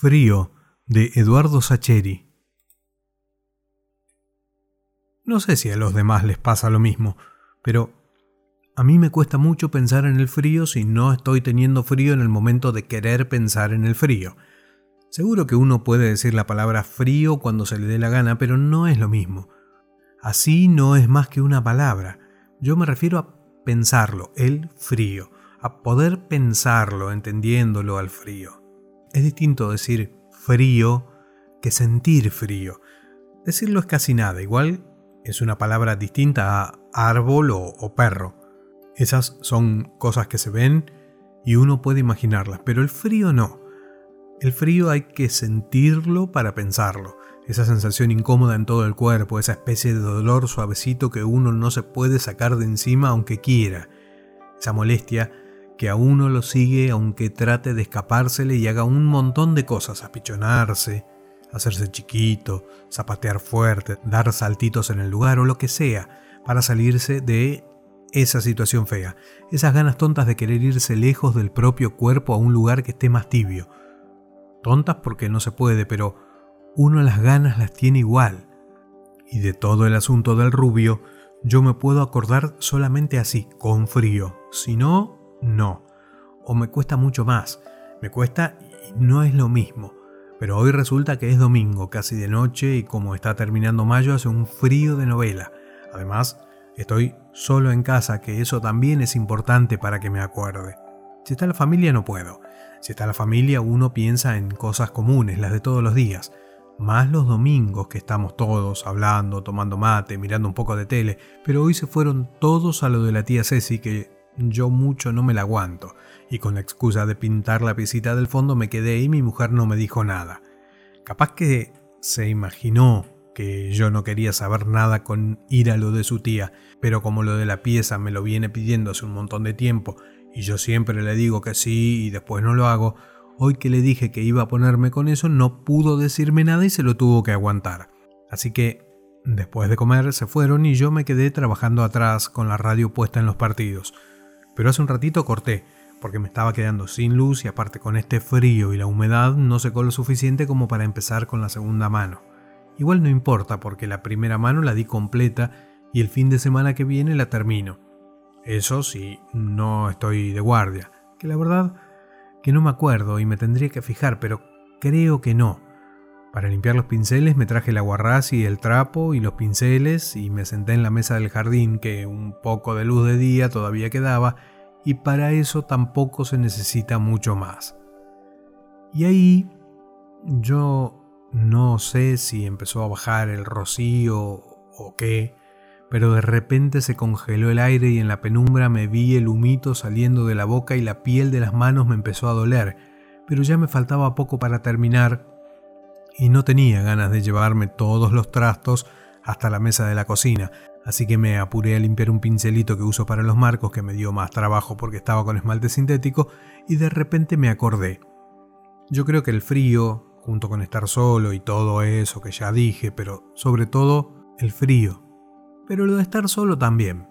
Frío de Eduardo Sacheri. No sé si a los demás les pasa lo mismo, pero a mí me cuesta mucho pensar en el frío si no estoy teniendo frío en el momento de querer pensar en el frío. Seguro que uno puede decir la palabra frío cuando se le dé la gana, pero no es lo mismo. Así no es más que una palabra. Yo me refiero a pensarlo, el frío, a poder pensarlo entendiéndolo al frío. Es distinto decir frío que sentir frío. Decirlo es casi nada, igual es una palabra distinta a árbol o, perro. Esas son cosas que se ven y uno puede imaginarlas, pero el frío no. El frío hay que sentirlo para pensarlo. Esa sensación incómoda en todo el cuerpo, esa especie de dolor suavecito que uno no se puede sacar de encima aunque quiera. Esa molestia que a uno lo sigue aunque trate de escapársele y haga un montón de cosas, apichonarse, hacerse chiquito, zapatear fuerte, dar saltitos en el lugar o lo que sea, para salirse de esa situación fea, esas ganas tontas de querer irse lejos del propio cuerpo a un lugar que esté más tibio. Tontas porque no se puede, pero uno las ganas las tiene igual. Y de todo el asunto del rubio, yo me puedo acordar solamente así, con frío. Si no, no. O me cuesta mucho más. Me cuesta y no es lo mismo. Pero hoy resulta que es domingo, casi de noche, y como está terminando mayo, hace un frío de novela. Además, estoy solo en casa, que eso también es importante para que me acuerde. Si está la familia no puedo. Si está la familia uno piensa en cosas comunes, las de todos los días. Más los domingos que estamos todos hablando, tomando mate, mirando un poco de tele, pero hoy se fueron todos a lo de la tía Ceci que yo mucho no me la aguanto, y con la excusa de pintar la piecita del fondo me quedé y mi mujer no me dijo nada. Capaz que se imaginó que yo no quería saber nada con ir a lo de su tía, pero como lo de la pieza me lo viene pidiendo hace un montón de tiempo y yo siempre le digo que sí y después no lo hago, hoy que le dije que iba a ponerme con eso no pudo decirme nada y se lo tuvo que aguantar. Así que después de comer se fueron y yo me quedé trabajando atrás con la radio puesta en los partidos pero hace un ratito corté, porque me estaba quedando sin luz y aparte con este frío y la humedad no secó lo suficiente como para empezar con la segunda mano. Igual no importa porque la primera mano la di completa y el fin de semana que viene la termino. Eso sí, no estoy de guardia, que la verdad que no me acuerdo y me tendría que fijar, pero creo que no. Para limpiar los pinceles me traje el aguarrás y el trapo y los pinceles y me senté en la mesa del jardín que un poco de luz de día todavía quedaba y para eso tampoco se necesita mucho más. Y ahí yo no sé si empezó a bajar el rocío o qué, pero de repente se congeló el aire y en la penumbra me vi el humito saliendo de la boca y la piel de las manos me empezó a doler, pero ya me faltaba poco para terminar y no tenía ganas de llevarme todos los trastos hasta la mesa de la cocina, así que me apuré a limpiar un pincelito que uso para los marcos que me dio más trabajo porque estaba con esmalte sintético y de repente me acordé. Yo creo que el frío, junto con estar solo y todo eso que ya dije, pero sobre todo el frío. Pero lo de estar solo también.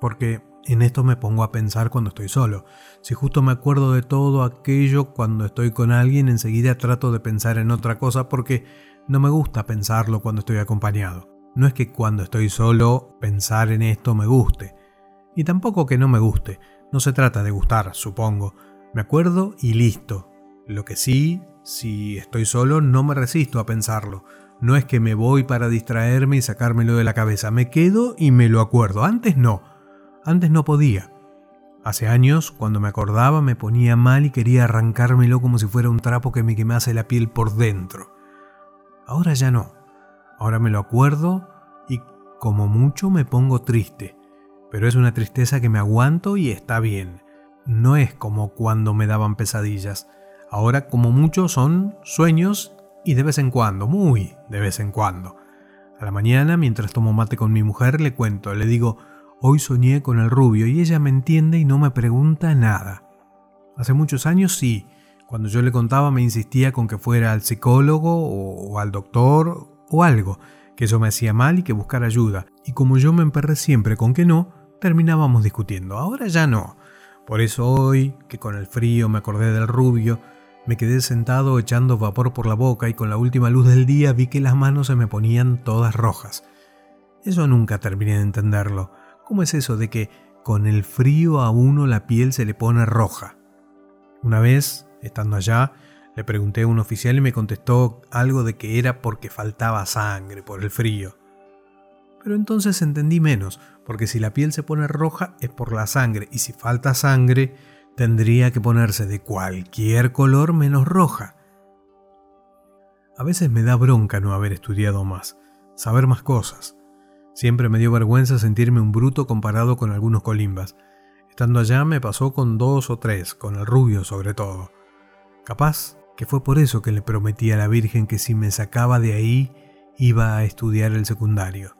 Porque en esto me pongo a pensar cuando estoy solo. Si justo me acuerdo de todo aquello cuando estoy con alguien, enseguida trato de pensar en otra cosa porque no me gusta pensarlo cuando estoy acompañado. No es que cuando estoy solo pensar en esto me guste. Y tampoco que no me guste. No se trata de gustar, supongo. Me acuerdo y listo. Lo que sí, si estoy solo, no me resisto a pensarlo. No es que me voy para distraerme y sacármelo de la cabeza. Me quedo y me lo acuerdo. Antes no. Antes no podía. Hace años, cuando me acordaba, me ponía mal y quería arrancármelo como si fuera un trapo que me quemase la piel por dentro. Ahora ya no. Ahora me lo acuerdo y como mucho me pongo triste. Pero es una tristeza que me aguanto y está bien. No es como cuando me daban pesadillas. Ahora como mucho son sueños y de vez en cuando, muy de vez en cuando. A la mañana, mientras tomo mate con mi mujer, le cuento, le digo, Hoy soñé con el rubio y ella me entiende y no me pregunta nada. Hace muchos años sí, cuando yo le contaba me insistía con que fuera al psicólogo o, al doctor o algo, que eso me hacía mal y que buscara ayuda. Y como yo me emperré siempre con que no, terminábamos discutiendo. Ahora ya no. Por eso hoy, que con el frío me acordé del rubio, Me quedé sentado echando vapor por la boca y con la última luz del día vi que las manos se me ponían todas rojas. Eso nunca terminé de entenderlo. ¿Cómo es eso de que con el frío a uno la piel se le pone roja? Una vez, estando allá, le pregunté a un oficial y me contestó algo de que era porque faltaba sangre por el frío. Pero entonces entendí menos, porque si la piel se pone roja es por la sangre y si falta sangre tendría que ponerse de cualquier color menos roja. A veces me da bronca no haber estudiado más, saber más cosas. Siempre me dio vergüenza sentirme un bruto comparado con algunos colimbas. Estando allá me pasó con dos o tres, con el rubio sobre todo. Capaz que fue por eso que le prometí a la Virgen que si me sacaba de ahí iba a estudiar el secundario.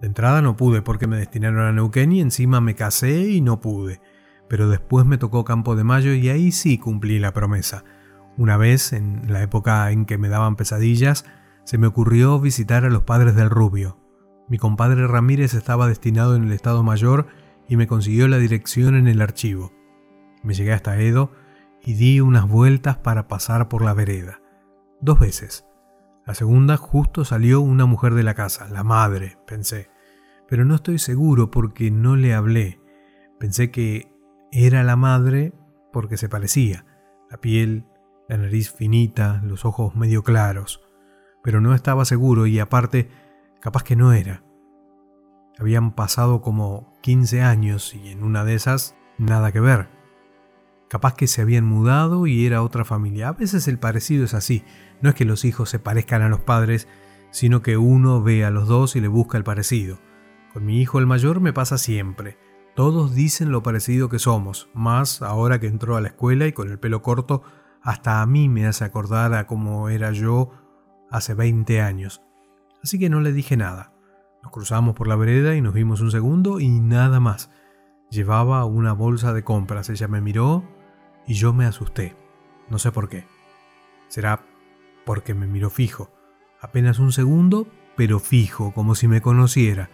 De entrada no pude porque me destinaron a Neuquén y encima me casé y no pude pero después me tocó Campo de Mayo y ahí sí cumplí la promesa. Una vez, en la época en que me daban pesadillas, se me ocurrió visitar a los padres del rubio. Mi compadre Ramírez estaba destinado en el Estado Mayor y me consiguió la dirección en el archivo. Me llegué hasta Edo y di unas vueltas para pasar por la vereda. Dos veces. La segunda justo salió una mujer de la casa, la madre, pensé. Pero no estoy seguro porque no le hablé. Pensé que era la madre porque se parecía, la piel, la nariz finita, los ojos medio claros, pero no estaba seguro y aparte, capaz que no era. Habían pasado como 15 años y en una de esas nada que ver. Capaz que se habían mudado y era otra familia. A veces el parecido es así. No es que los hijos se parezcan a los padres, sino que uno ve a los dos y le busca el parecido. Con mi hijo el mayor me pasa siempre. Todos dicen lo parecido que somos, más ahora que entró a la escuela y con el pelo corto, hasta a mí me hace acordar a cómo era yo hace 20 años. Así que no le dije nada. Nos cruzamos por la vereda y nos vimos un segundo y nada más. Llevaba una bolsa de compras. Ella me miró y yo me asusté. No sé por qué. Será porque me miró fijo. Apenas un segundo, pero fijo, como si me conociera.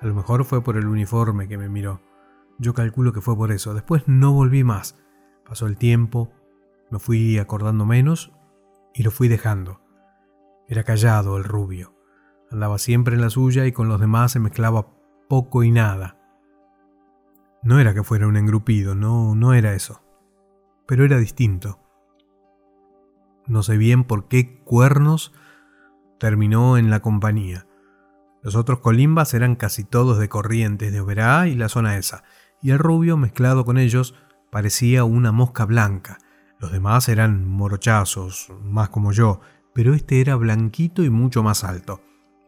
A lo mejor fue por el uniforme que me miró. Yo calculo que fue por eso. Después no volví más. Pasó el tiempo, me fui acordando menos y lo fui dejando. Era callado el rubio. Andaba siempre en la suya y con los demás se mezclaba poco y nada. No era que fuera un engrupido, no, no era eso. Pero era distinto. No sé bien por qué cuernos terminó en la compañía. Los otros colimbas eran casi todos de Corrientes, de Oberá y la zona esa, y el rubio mezclado con ellos parecía una mosca blanca. Los demás eran morochazos, más como yo, pero este era blanquito y mucho más alto.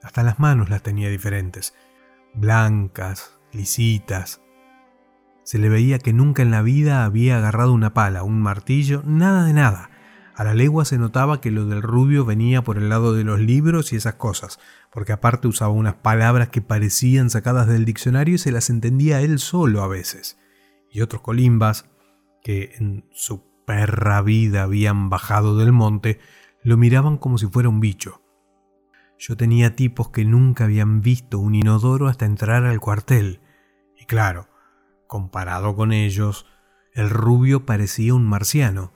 Hasta las manos las tenía diferentes, blancas, lisitas. Se le veía que nunca en la vida había agarrado una pala, un martillo, nada de nada. A la legua se notaba que lo del rubio venía por el lado de los libros y esas cosas, porque aparte usaba unas palabras que parecían sacadas del diccionario y se las entendía él solo a veces. Y otros colimbas, que en su perra vida habían bajado del monte, lo miraban como si fuera un bicho. Yo tenía tipos que nunca habían visto un inodoro hasta entrar al cuartel, y claro, comparado con ellos, el rubio parecía un marciano,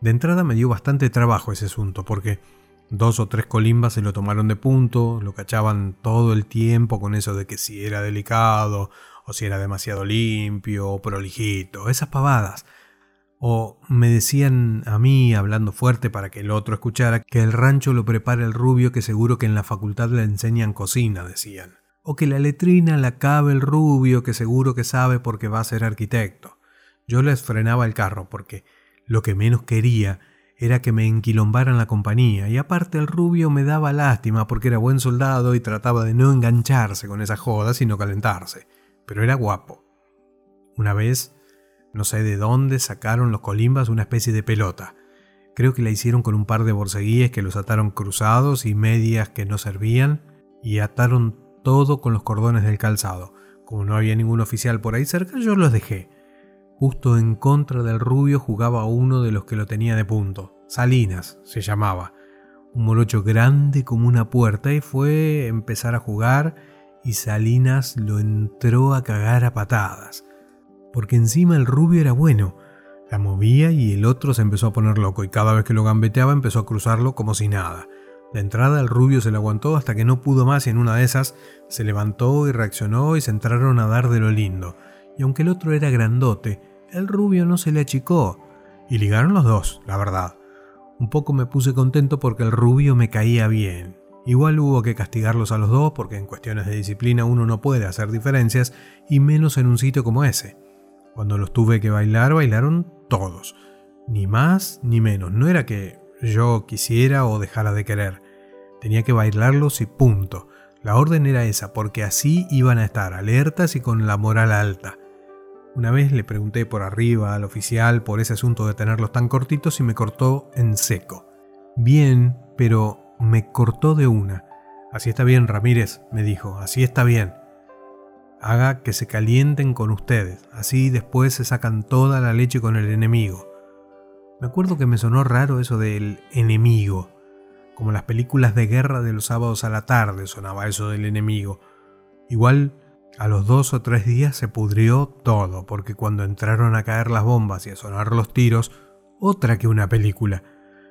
de entrada me dio bastante trabajo ese asunto, porque dos o tres colimbas se lo tomaron de punto, lo cachaban todo el tiempo con eso de que si era delicado, o si era demasiado limpio, o prolijito, esas pavadas. O me decían a mí, hablando fuerte para que el otro escuchara, que el rancho lo prepara el rubio que seguro que en la facultad le enseñan cocina, decían. O que la letrina la cabe el rubio que seguro que sabe porque va a ser arquitecto. Yo les frenaba el carro porque lo que menos quería era que me enquilombaran la compañía, y aparte el rubio me daba lástima porque era buen soldado y trataba de no engancharse con esas jodas sino calentarse, pero era guapo. Una vez, no sé de dónde, sacaron los colimbas una especie de pelota. Creo que la hicieron con un par de borceguíes que los ataron cruzados y medias que no servían, y ataron todo con los cordones del calzado. Como no había ningún oficial por ahí cerca, yo los dejé. Justo en contra del rubio jugaba uno de los que lo tenía de punto. Salinas se llamaba. Un morocho grande como una puerta y fue empezar a jugar y Salinas lo entró a cagar a patadas. Porque encima el rubio era bueno. La movía y el otro se empezó a poner loco y cada vez que lo gambeteaba empezó a cruzarlo como si nada. De entrada el rubio se le aguantó hasta que no pudo más y en una de esas se levantó y reaccionó y se entraron a dar de lo lindo. Y aunque el otro era grandote, el rubio no se le achicó. Y ligaron los dos, la verdad. Un poco me puse contento porque el rubio me caía bien. Igual hubo que castigarlos a los dos porque en cuestiones de disciplina uno no puede hacer diferencias y menos en un sitio como ese. Cuando los tuve que bailar, bailaron todos. Ni más ni menos. No era que yo quisiera o dejara de querer. Tenía que bailarlos y punto. La orden era esa, porque así iban a estar alertas y con la moral alta. Una vez le pregunté por arriba al oficial por ese asunto de tenerlos tan cortitos y me cortó en seco. Bien, pero me cortó de una. Así está bien, Ramírez, me dijo, así está bien. Haga que se calienten con ustedes, así después se sacan toda la leche con el enemigo. Me acuerdo que me sonó raro eso del enemigo. Como las películas de guerra de los sábados a la tarde sonaba eso del enemigo. Igual a los dos o tres días se pudrió todo, porque cuando entraron a caer las bombas y a sonar los tiros, otra que una película.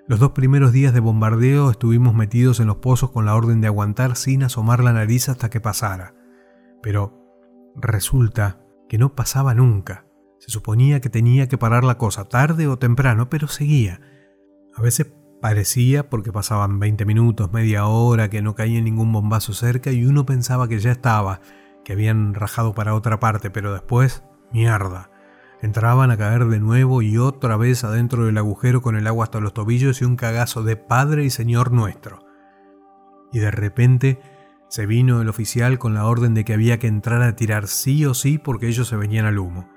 Los dos primeros días de bombardeo estuvimos metidos en los pozos con la orden de aguantar sin asomar la nariz hasta que pasara. Pero resulta que no pasaba nunca. Se suponía que tenía que parar la cosa tarde o temprano, pero seguía. A veces parecía porque pasaban 20 minutos, media hora, que no caía ningún bombazo cerca y uno pensaba que ya estaba, que habían rajado para otra parte, pero después, mierda. Entraban a caer de nuevo y otra vez adentro del agujero con el agua hasta los tobillos y un cagazo de Padre y Señor nuestro. Y de repente se vino el oficial con la orden de que había que entrar a tirar sí o sí porque ellos se venían al humo.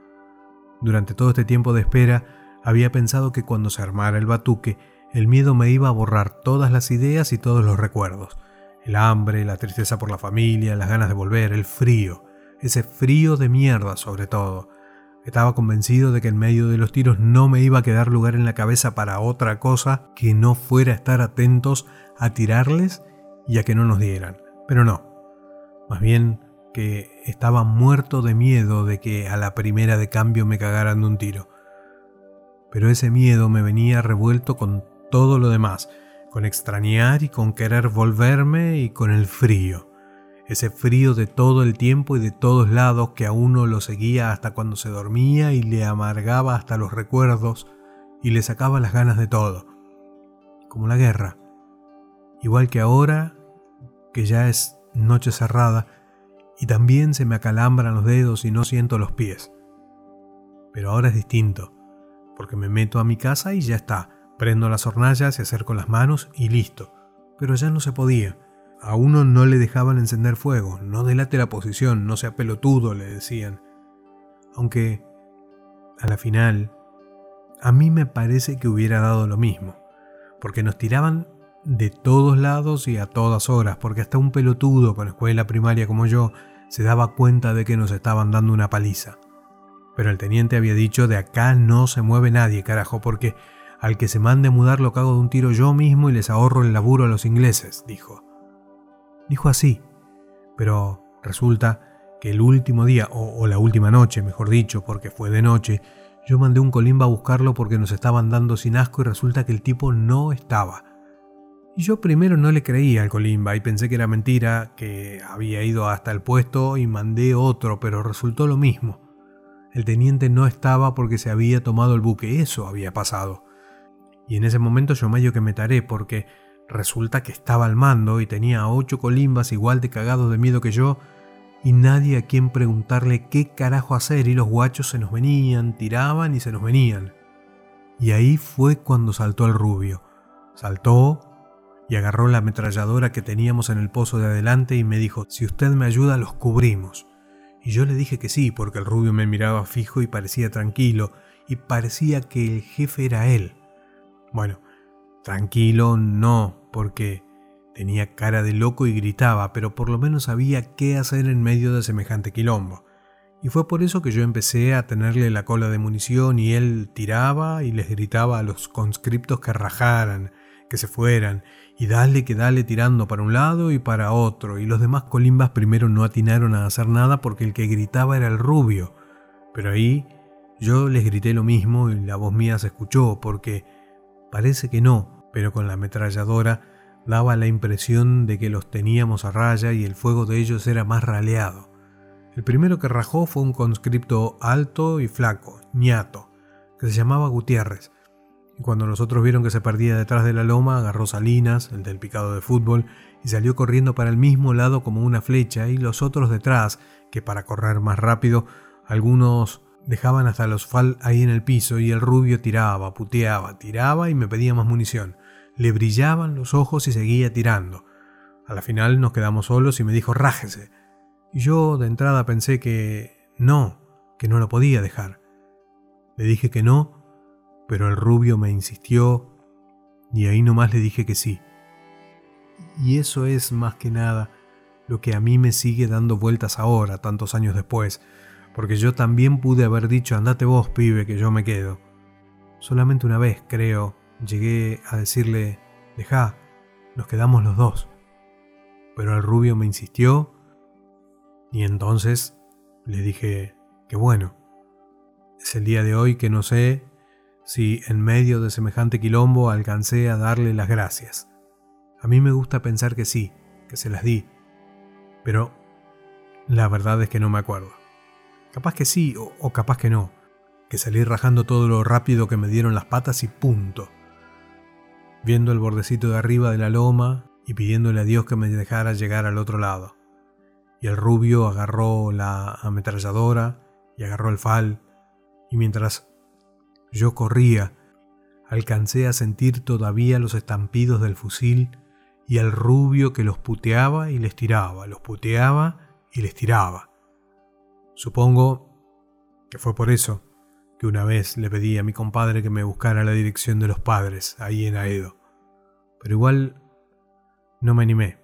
Durante todo este tiempo de espera, había pensado que cuando se armara el batuque, el miedo me iba a borrar todas las ideas y todos los recuerdos. El hambre, la tristeza por la familia, las ganas de volver, el frío, ese frío de mierda sobre todo. Estaba convencido de que en medio de los tiros no me iba a quedar lugar en la cabeza para otra cosa que no fuera estar atentos a tirarles y a que no nos dieran. Pero no. Más bien que estaba muerto de miedo de que a la primera de cambio me cagaran de un tiro. Pero ese miedo me venía revuelto con todo lo demás, con extrañar y con querer volverme y con el frío. Ese frío de todo el tiempo y de todos lados que a uno lo seguía hasta cuando se dormía y le amargaba hasta los recuerdos y le sacaba las ganas de todo. Como la guerra. Igual que ahora, que ya es noche cerrada, y también se me acalambran los dedos y no siento los pies. Pero ahora es distinto, porque me meto a mi casa y ya está, prendo las hornallas y acerco las manos y listo. Pero ya no se podía. A uno no le dejaban encender fuego, no delate la posición, no sea pelotudo, le decían. Aunque, a la final, a mí me parece que hubiera dado lo mismo, porque nos tiraban de todos lados y a todas horas, porque hasta un pelotudo con escuela primaria como yo se daba cuenta de que nos estaban dando una paliza. Pero el teniente había dicho de acá no se mueve nadie, carajo, porque al que se mande a mudar lo cago de un tiro yo mismo y les ahorro el laburo a los ingleses, dijo. Dijo así, pero resulta que el último día, o, o la última noche, mejor dicho, porque fue de noche, yo mandé un colimba a buscarlo porque nos estaban dando sin asco y resulta que el tipo no estaba. Y yo primero no le creía al Colimba y pensé que era mentira, que había ido hasta el puesto y mandé otro, pero resultó lo mismo. El teniente no estaba porque se había tomado el buque, eso había pasado. Y en ese momento yo medio que me taré porque resulta que estaba al mando y tenía ocho colimbas igual de cagados de miedo que yo y nadie a quien preguntarle qué carajo hacer y los guachos se nos venían, tiraban y se nos venían. Y ahí fue cuando saltó el rubio. Saltó, y agarró la ametralladora que teníamos en el pozo de adelante y me dijo, si usted me ayuda los cubrimos. Y yo le dije que sí, porque el rubio me miraba fijo y parecía tranquilo, y parecía que el jefe era él. Bueno, tranquilo no, porque tenía cara de loco y gritaba, pero por lo menos sabía qué hacer en medio de semejante quilombo. Y fue por eso que yo empecé a tenerle la cola de munición y él tiraba y les gritaba a los conscriptos que rajaran, que se fueran, y dale que dale tirando para un lado y para otro, y los demás colimbas primero no atinaron a hacer nada porque el que gritaba era el rubio, pero ahí Yo les grité lo mismo y la voz mía se escuchó, porque parece que no, pero con la ametralladora daba la impresión de que los teníamos a raya y el fuego de ellos era más raleado. El primero que rajó fue un conscripto alto y flaco, ñato, que se llamaba Gutiérrez. Y cuando los otros vieron que se perdía detrás de la loma, agarró Salinas, el del picado de fútbol, y salió corriendo para el mismo lado como una flecha, y los otros detrás, que para correr más rápido, algunos dejaban hasta los fal ahí en el piso, y el rubio tiraba, puteaba, tiraba y me pedía más munición le brillaban los ojos y seguía tirando. A la final nos quedamos solos y me dijo rájese. Y yo de entrada pensé que no, que no lo podía dejar. Le dije que no, pero el rubio me insistió y ahí nomás le dije que sí. Y eso es más que nada lo que a mí me sigue dando vueltas ahora, tantos años después, porque yo también pude haber dicho andate vos, pibe, que yo me quedo. Solamente una vez, creo, Llegué a decirle, deja, nos quedamos los dos. Pero el rubio me insistió y entonces le dije que bueno. Es el día de hoy que no sé si en medio de semejante quilombo alcancé a darle las gracias. A mí me gusta pensar que sí, que se las di, pero la verdad es que no me acuerdo. Capaz que sí o, capaz que no, que salí rajando todo lo rápido que me dieron las patas y punto viendo el bordecito de arriba de la loma y pidiéndole a Dios que me dejara llegar al otro lado. Y el rubio agarró la ametralladora y agarró el fal, y mientras yo corría, alcancé a sentir todavía los estampidos del fusil y al rubio que los puteaba y les tiraba, los puteaba y les tiraba. Supongo que fue por eso que una vez le pedí a mi compadre que me buscara la dirección de los padres ahí en Aedo. Pero igual no me animé,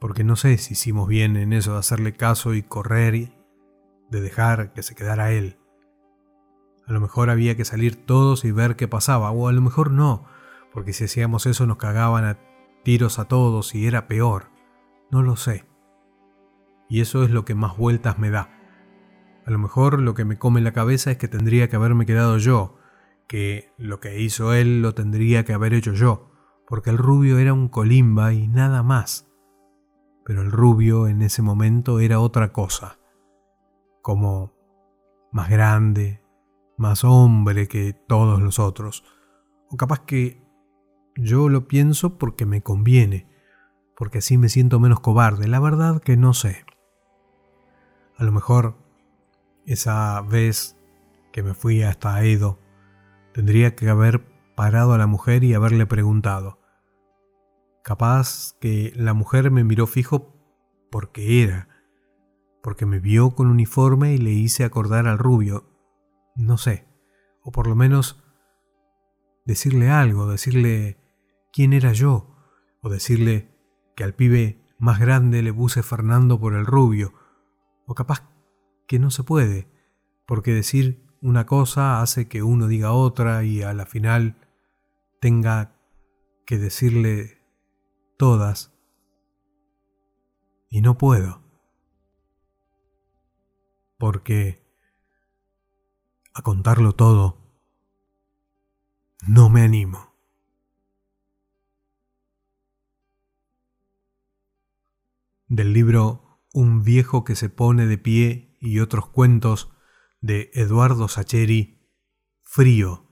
porque no sé si hicimos bien en eso de hacerle caso y correr, de dejar que se quedara él. A lo mejor había que salir todos y ver qué pasaba, o a lo mejor no, porque si hacíamos eso nos cagaban a tiros a todos y era peor. No lo sé. Y eso es lo que más vueltas me da a lo mejor lo que me come la cabeza es que tendría que haberme quedado yo, que lo que hizo él lo tendría que haber hecho yo, porque el rubio era un colimba y nada más. Pero el rubio en ese momento era otra cosa, como más grande, más hombre que todos los otros, o capaz que yo lo pienso porque me conviene, porque así me siento menos cobarde, la verdad que no sé. A lo mejor esa vez que me fui hasta Edo, tendría que haber parado a la mujer y haberle preguntado. Capaz que la mujer me miró fijo porque era, porque me vio con uniforme y le hice acordar al rubio, no sé, o por lo menos decirle algo, decirle quién era yo, o decirle que al pibe más grande le puse Fernando por el rubio, o capaz que no se puede, porque decir una cosa hace que uno diga otra y a la final tenga que decirle todas. Y no puedo. Porque a contarlo todo no me animo. Del libro Un viejo que se pone de pie y otros cuentos de Eduardo Sacheri, Frío,